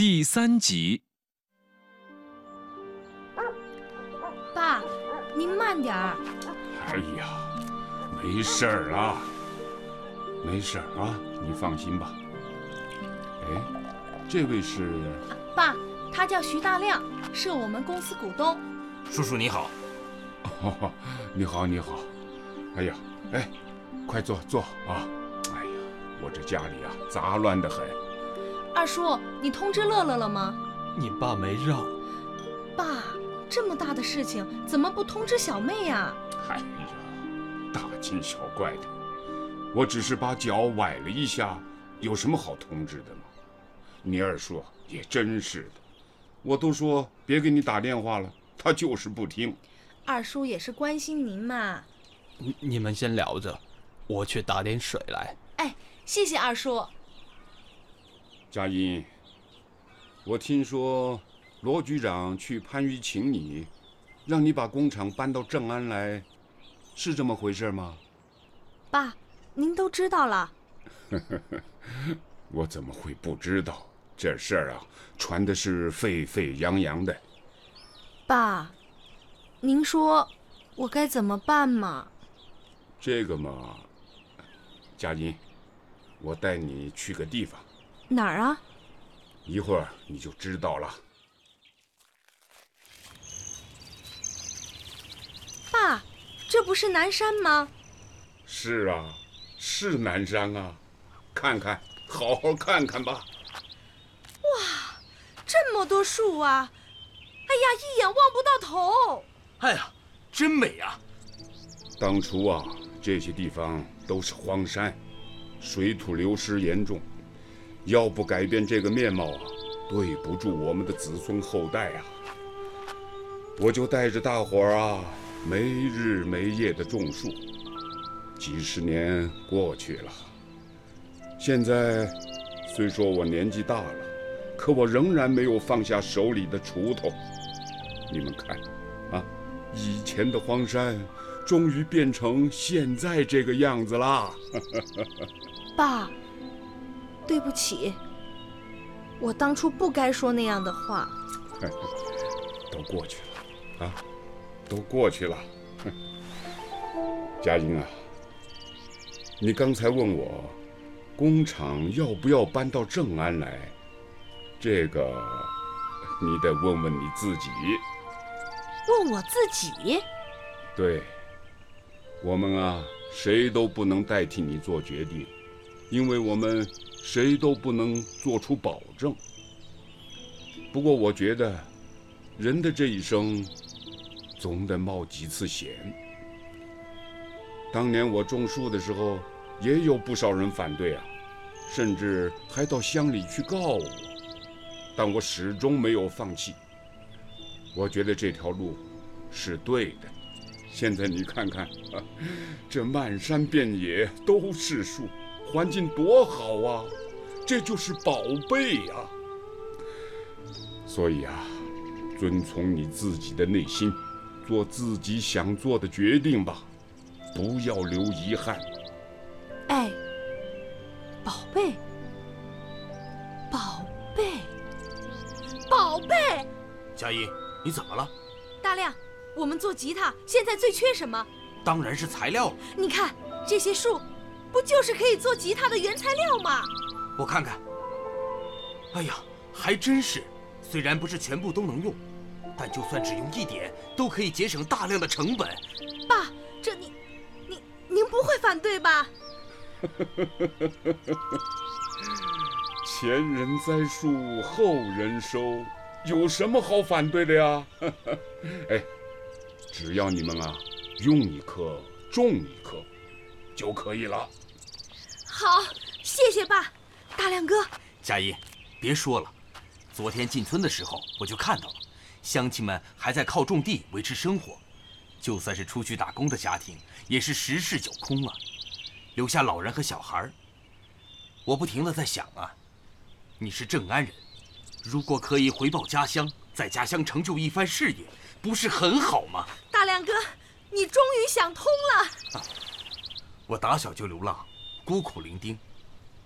第三集。爸，您慢点儿。哎呀，没事儿啊，没事儿啊，你放心吧。哎，这位是？爸，他叫徐大亮，是我们公司股东。叔叔你好。哦，你好你好。哎呀，哎，快坐坐啊。哎呀，我这家里啊杂乱的很。二叔，你通知乐乐了吗？你爸没让。爸，这么大的事情怎么不通知小妹呀？哎呀，大惊小怪的，我只是把脚崴了一下，有什么好通知的吗？你二叔也真是的，我都说别给你打电话了，他就是不听。二叔也是关心您嘛。你你们先聊着，我去打点水来。哎，谢谢二叔。佳音，我听说罗局长去番禺请你，让你把工厂搬到正安来，是这么回事吗？爸，您都知道了。我怎么会不知道？这事儿啊，传的是沸沸扬扬的。爸，您说我该怎么办嘛？这个嘛，佳音，我带你去个地方。哪儿啊？一会儿你就知道了。爸，这不是南山吗？是啊，是南山啊，看看，好好看看吧。哇，这么多树啊！哎呀，一眼望不到头。哎呀，真美啊！当初啊，这些地方都是荒山，水土流失严重。要不改变这个面貌啊，对不住我们的子孙后代啊！我就带着大伙儿啊，没日没夜的种树。几十年过去了，现在虽说我年纪大了，可我仍然没有放下手里的锄头。你们看，啊，以前的荒山，终于变成现在这个样子啦！爸。对不起，我当初不该说那样的话。都过去了，啊，都过去了。佳音啊，你刚才问我，工厂要不要搬到正安来？这个，你得问问你自己。问我自己？对，我们啊，谁都不能代替你做决定，因为我们。谁都不能做出保证。不过，我觉得，人的这一生，总得冒几次险。当年我种树的时候，也有不少人反对啊，甚至还到乡里去告我，但我始终没有放弃。我觉得这条路是对的。现在你看看，这漫山遍野都是树。环境多好啊，这就是宝贝呀。所以啊，遵从你自己的内心，做自己想做的决定吧，不要留遗憾。哎，宝贝，宝贝，宝贝！佳音，你怎么了？大亮，我们做吉他现在最缺什么？当然是材料了。你看这些树。不就是可以做吉他的原材料吗？我看看。哎呀，还真是。虽然不是全部都能用，但就算只用一点，都可以节省大量的成本。爸，这你，您您不会反对吧？前人栽树，后人收，有什么好反对的呀？哎，只要你们啊，用一棵，种一棵，就可以了。好，谢谢爸，大亮哥。佳音，别说了，昨天进村的时候我就看到了，乡亲们还在靠种地维持生活，就算是出去打工的家庭也是十室九空啊，留下老人和小孩。我不停的在想啊，你是正安人，如果可以回报家乡，在家乡成就一番事业，不是很好吗？大亮哥，你终于想通了。我打小就流浪。孤苦伶仃，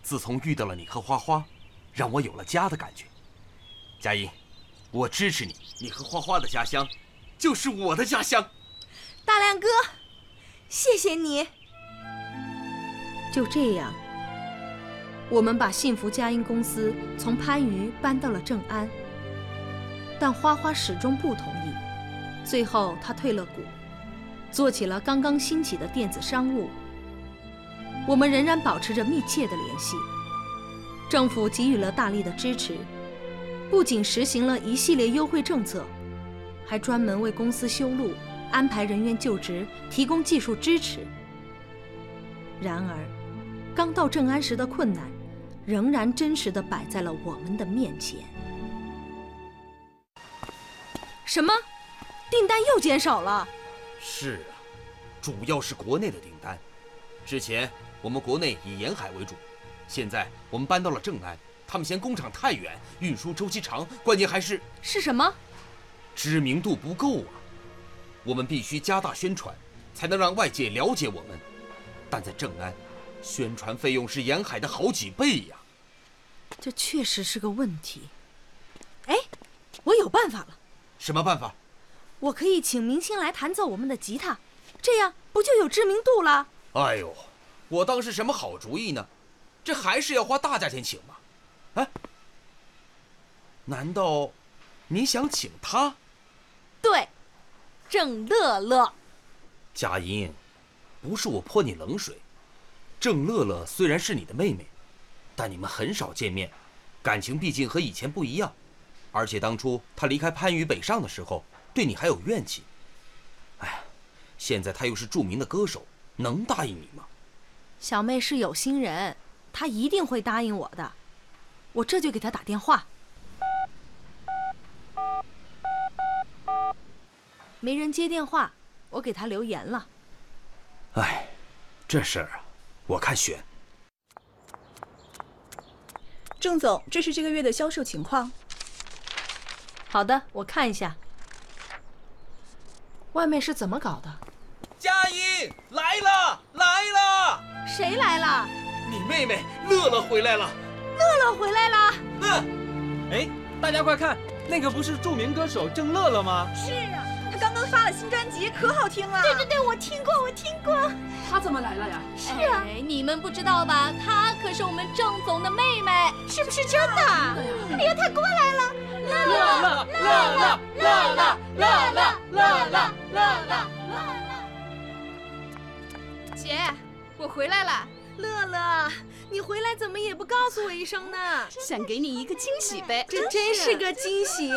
自从遇到了你和花花，让我有了家的感觉。佳音，我支持你，你和花花的家乡，就是我的家乡。大亮哥，谢谢你。就这样，我们把幸福佳音公司从番禺搬到了正安，但花花始终不同意。最后，他退了股，做起了刚刚兴起的电子商务。我们仍然保持着密切的联系。政府给予了大力的支持，不仅实行了一系列优惠政策，还专门为公司修路、安排人员就职、提供技术支持。然而，刚到正安时的困难，仍然真实的摆在了我们的面前。什么？订单又减少了？是啊，主要是国内的订单。之前我们国内以沿海为主，现在我们搬到了正安，他们嫌工厂太远，运输周期长，关键还是是什么？知名度不够啊！我们必须加大宣传，才能让外界了解我们。但在正安，宣传费用是沿海的好几倍呀。这确实是个问题。哎，我有办法了。什么办法？我可以请明星来弹奏我们的吉他，这样不就有知名度了？哎呦，我当是什么好主意呢？这还是要花大价钱请吗？哎，难道你想请他？对，郑乐乐。佳音，不是我泼你冷水。郑乐乐虽然是你的妹妹，但你们很少见面，感情毕竟和以前不一样。而且当初她离开番禺北上的时候。对你还有怨气，哎呀，现在他又是著名的歌手，能答应你吗？小妹是有心人，她一定会答应我的。我这就给她打电话。没人接电话，我给她留言了。哎，这事儿啊，我看悬。郑总，这是这个月的销售情况。好的，我看一下。外面是怎么搞的？佳音，来了！谁来了？你妹妹乐乐回来了。乐乐回来了。嗯。哎，大家快看，那个不是著名歌手郑乐乐吗？是啊，他刚刚发了新专辑，可好听了。对对对，我听过，我听过。他怎么来了呀？是啊，你们不知道吧？她可是我们郑总的妹妹，是不是真的？哎呀，她过来了。乐乐乐乐乐乐乐乐乐乐乐乐乐乐乐乐！姐，我回来了。乐乐，你回来怎么也不告诉我一声呢？想给你一个惊喜呗。这真是个惊喜。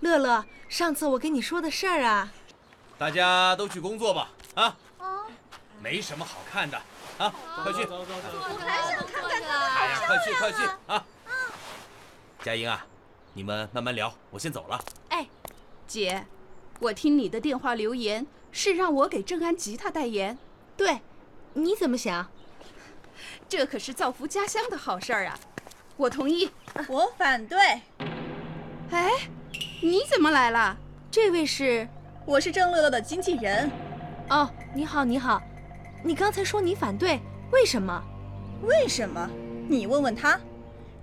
乐乐，上次我跟你说的事儿啊。大家都去工作吧。啊。没什么好看的。啊，快去。走走走。我还想看看呢。哎呀，快去快去啊！佳音啊。你们慢慢聊，我先走了。哎，姐，我听你的电话留言是让我给正安吉他代言。对，你怎么想？这可是造福家乡的好事儿啊！我同意。我反对。哎，你怎么来了？这位是？我是郑乐乐的经纪人。哦，你好，你好。你刚才说你反对，为什么？为什么？你问问他。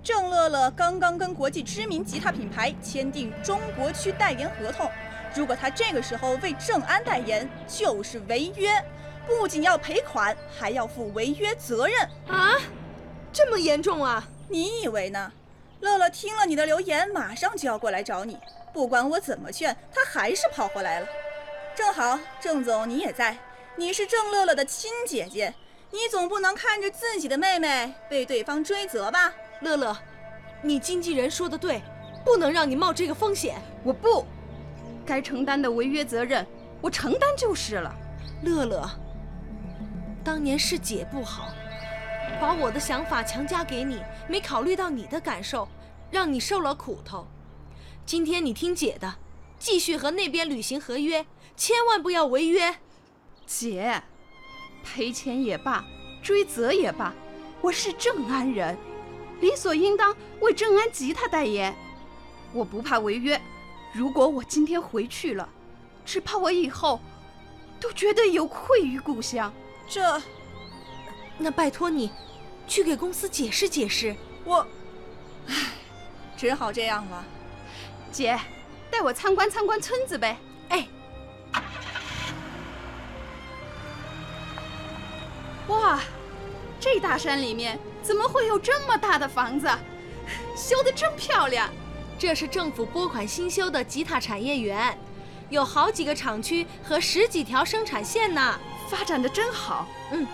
郑乐乐刚刚跟国际知名吉他品牌签订中国区代言合同，如果他这个时候为郑安代言，就是违约，不仅要赔款，还要负违约责任啊！这么严重啊？你以为呢？乐乐听了你的留言，马上就要过来找你，不管我怎么劝，他还是跑回来了。正好郑总你也在，你是郑乐乐的亲姐姐，你总不能看着自己的妹妹被对方追责吧？乐乐，你经纪人说的对，不能让你冒这个风险。我不，该承担的违约责任我承担就是了。乐乐，当年是姐不好，把我的想法强加给你，没考虑到你的感受，让你受了苦头。今天你听姐的，继续和那边履行合约，千万不要违约。姐，赔钱也罢，追责也罢，我是正安人。理所应当为正安吉他代言，我不怕违约。如果我今天回去了，只怕我以后都觉得有愧于故乡。这，那拜托你去给公司解释解释。我，唉，只好这样了。姐，带我参观参观村子呗。哎，哇，这大山里面怎么会有这么大的房子？修得真漂亮！这是政府拨款新修的吉他产业园，有好几个厂区和十几条生产线呢，发展的真好。嗯。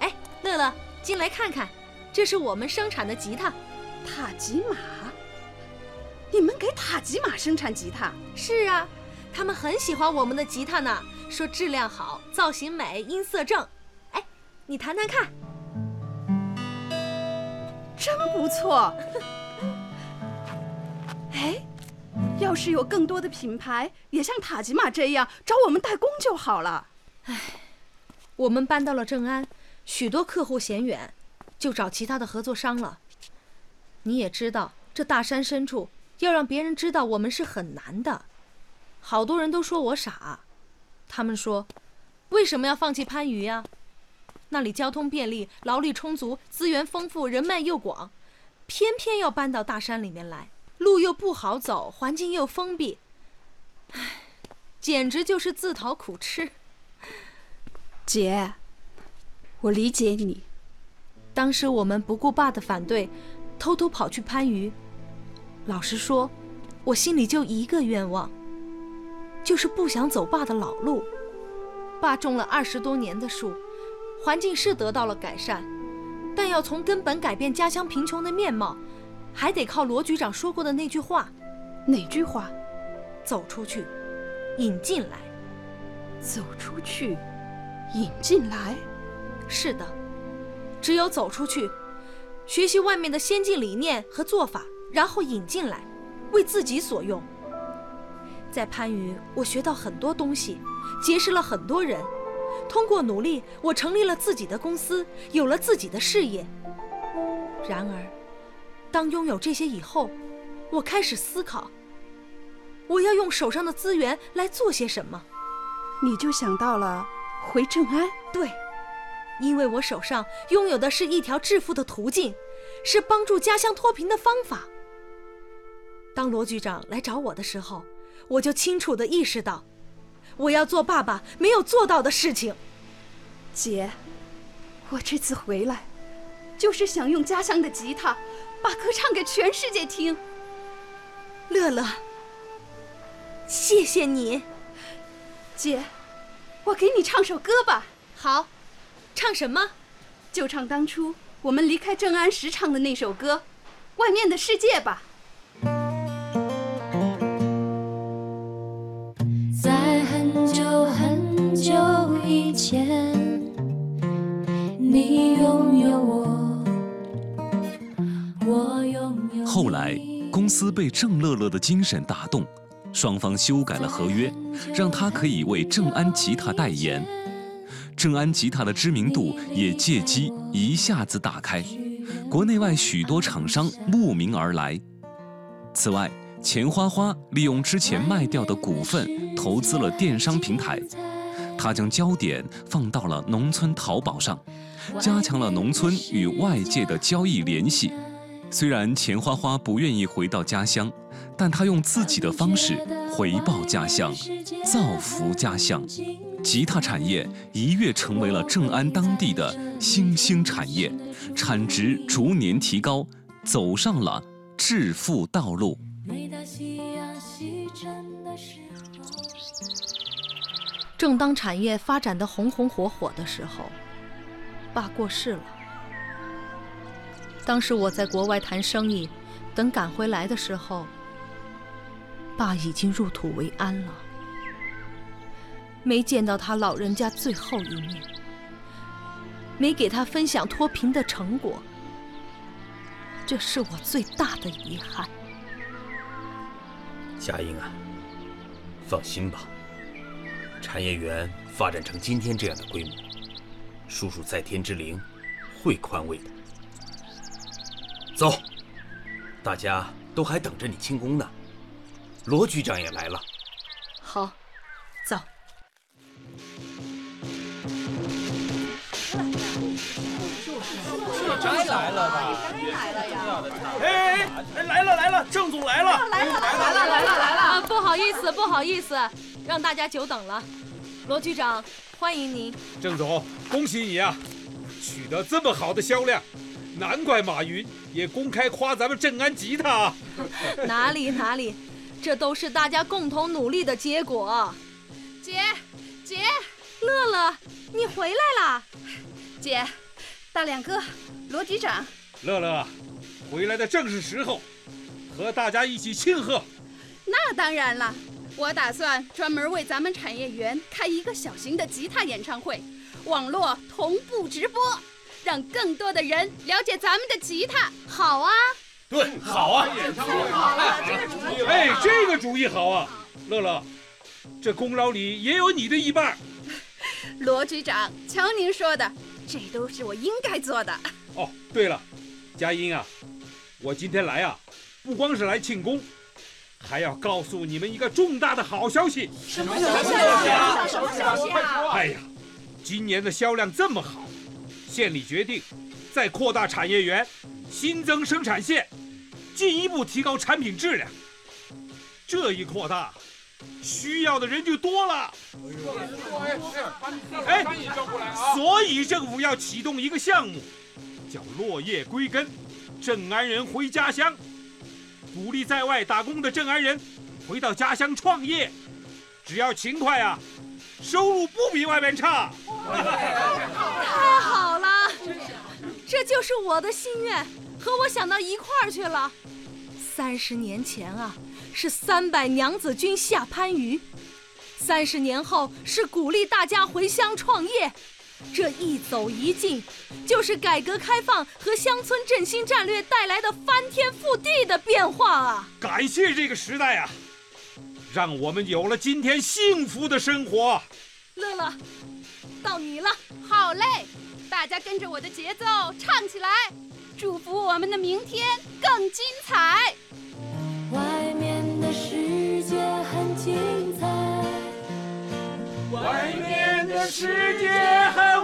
哎，乐乐，进来看看，这是我们生产的吉他。塔吉玛？你们给塔吉玛生产吉他？是啊，他们很喜欢我们的吉他呢，说质量好，造型美，音色正。哎，你弹弹看。真不错。要是有更多的品牌也像塔吉玛这样找我们代工就好了。唉，我们搬到了正安，许多客户嫌远，就找其他的合作商了。你也知道，这大山深处要让别人知道我们是很难的。好多人都说我傻，他们说，为什么要放弃番禺呀？那里交通便利，劳力充足，资源丰富，人脉又广，偏偏要搬到大山里面来，路又不好走，环境又封闭，唉，简直就是自讨苦吃。姐，我理解你。当时我们不顾爸的反对，偷偷跑去番禺。老实说，我心里就一个愿望，就是不想走爸的老路。爸种了二十多年的树。环境是得到了改善，但要从根本改变家乡贫穷的面貌，还得靠罗局长说过的那句话。哪句话？走出去，引进来。走出去，引进来。是的，只有走出去，学习外面的先进理念和做法，然后引进来，为自己所用。在番禺，我学到很多东西，结识了很多人。通过努力，我成立了自己的公司，有了自己的事业。然而，当拥有这些以后，我开始思考：我要用手上的资源来做些什么？你就想到了回正安？对，因为我手上拥有的是一条致富的途径，是帮助家乡脱贫的方法。当罗局长来找我的时候，我就清楚地意识到。我要做爸爸没有做到的事情，姐，我这次回来，就是想用家乡的吉他，把歌唱给全世界听。乐乐，谢谢你，姐，我给你唱首歌吧。好，唱什么？就唱当初我们离开正安时唱的那首歌，《外面的世界》吧。后来，公司被郑乐乐的精神打动，双方修改了合约，让他可以为正安吉他代言。正安吉他的知名度也借机一下子打开，国内外许多厂商慕名而来。此外，钱花花利用之前卖掉的股份投资了电商平台。他将焦点放到了农村淘宝上，加强了农村与外界的交易联系。虽然钱花花不愿意回到家乡，但他用自己的方式回报家乡，造福家乡。吉他产业一跃成为了正安当地的新兴产业，产值逐年提高，走上了致富道路。正当产业发展的红红火火的时候，爸过世了。当时我在国外谈生意，等赶回来的时候，爸已经入土为安了。没见到他老人家最后一面，没给他分享脱贫的成果，这是我最大的遗憾。佳音啊，放心吧。产业园发展成今天这样的规模，叔叔在天之灵会宽慰的。走，大家都还等着你庆功呢。罗局长也来了。好，走。真来了吧？哎哎哎，来了来了，郑总来了！来了来了来了来了！啊，不好意思，不好意思，让大家久等了。罗局长，欢迎您。郑总，恭喜你啊，取得这么好的销量，难怪马云也公开夸咱们正安吉他啊。哪里哪里，这都是大家共同努力的结果。姐，姐，乐乐，你回来啦！姐，大亮哥，罗局长，乐乐，回来的正是时候，和大家一起庆贺。那当然了，我打算专门为咱们产业园开一个小型的吉他演唱会，网络同步直播，让更多的人了解咱们的吉他。好啊，对，好啊！哎，这个主意好啊，乐乐，这功劳里也有你的一半。罗局长，瞧您说的，这都是我应该做的。哦，对了，佳音啊，我今天来啊，不光是来庆功，还要告诉你们一个重大的好消息。什么消息啊？什么消息啊？哎呀，今年的销量这么好，县里决定再扩大产业园，新增生产线，进一步提高产品质量。这一扩大，需要的人就多了。哎，所以政府要启动一个项目，叫“落叶归根，镇安人回家乡”，鼓励在外打工的镇安人回到家乡创业。只要勤快啊，收入不比外面差。就是我的心愿，和我想到一块儿去了。三十年前啊，是三百娘子军下番禺；三十年后是鼓励大家回乡创业。这一走一进，就是改革开放和乡村振兴战略带来的翻天覆地的变化啊！感谢这个时代啊，让我们有了今天幸福的生活。乐乐，到你了。好嘞，大家跟着我的节奏唱起来，祝福我们的明天更精彩。外面的世界很精彩，外面的世界很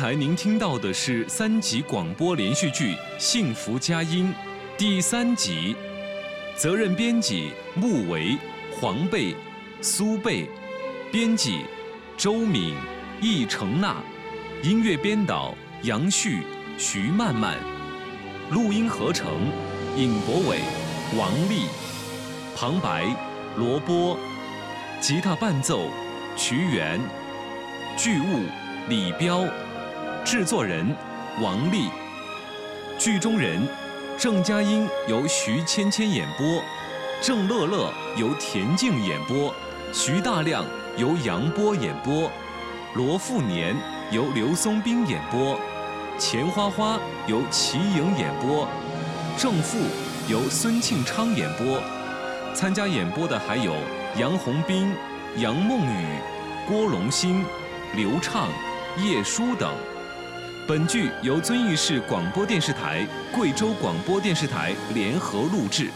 才您听到的是三集广播连续剧《幸福佳音》第三集，责任编辑穆维、黄贝、苏贝，编辑周敏、易成娜，音乐编导杨旭、徐曼曼，录音合成尹博伟、王丽，旁白罗波，吉他伴奏瞿元，剧务。李彪，制作人王丽，剧中人郑佳音由徐芊芊演播，郑乐乐由田静演播，徐大亮由杨波演播，罗富年由刘松斌演播，钱花花由齐颖演播，郑富由孙庆昌演播。参加演播的还有杨洪斌、杨梦雨、郭龙兴、刘畅。叶舒等。本剧由遵义市广播电视台、贵州广播电视台联合录制。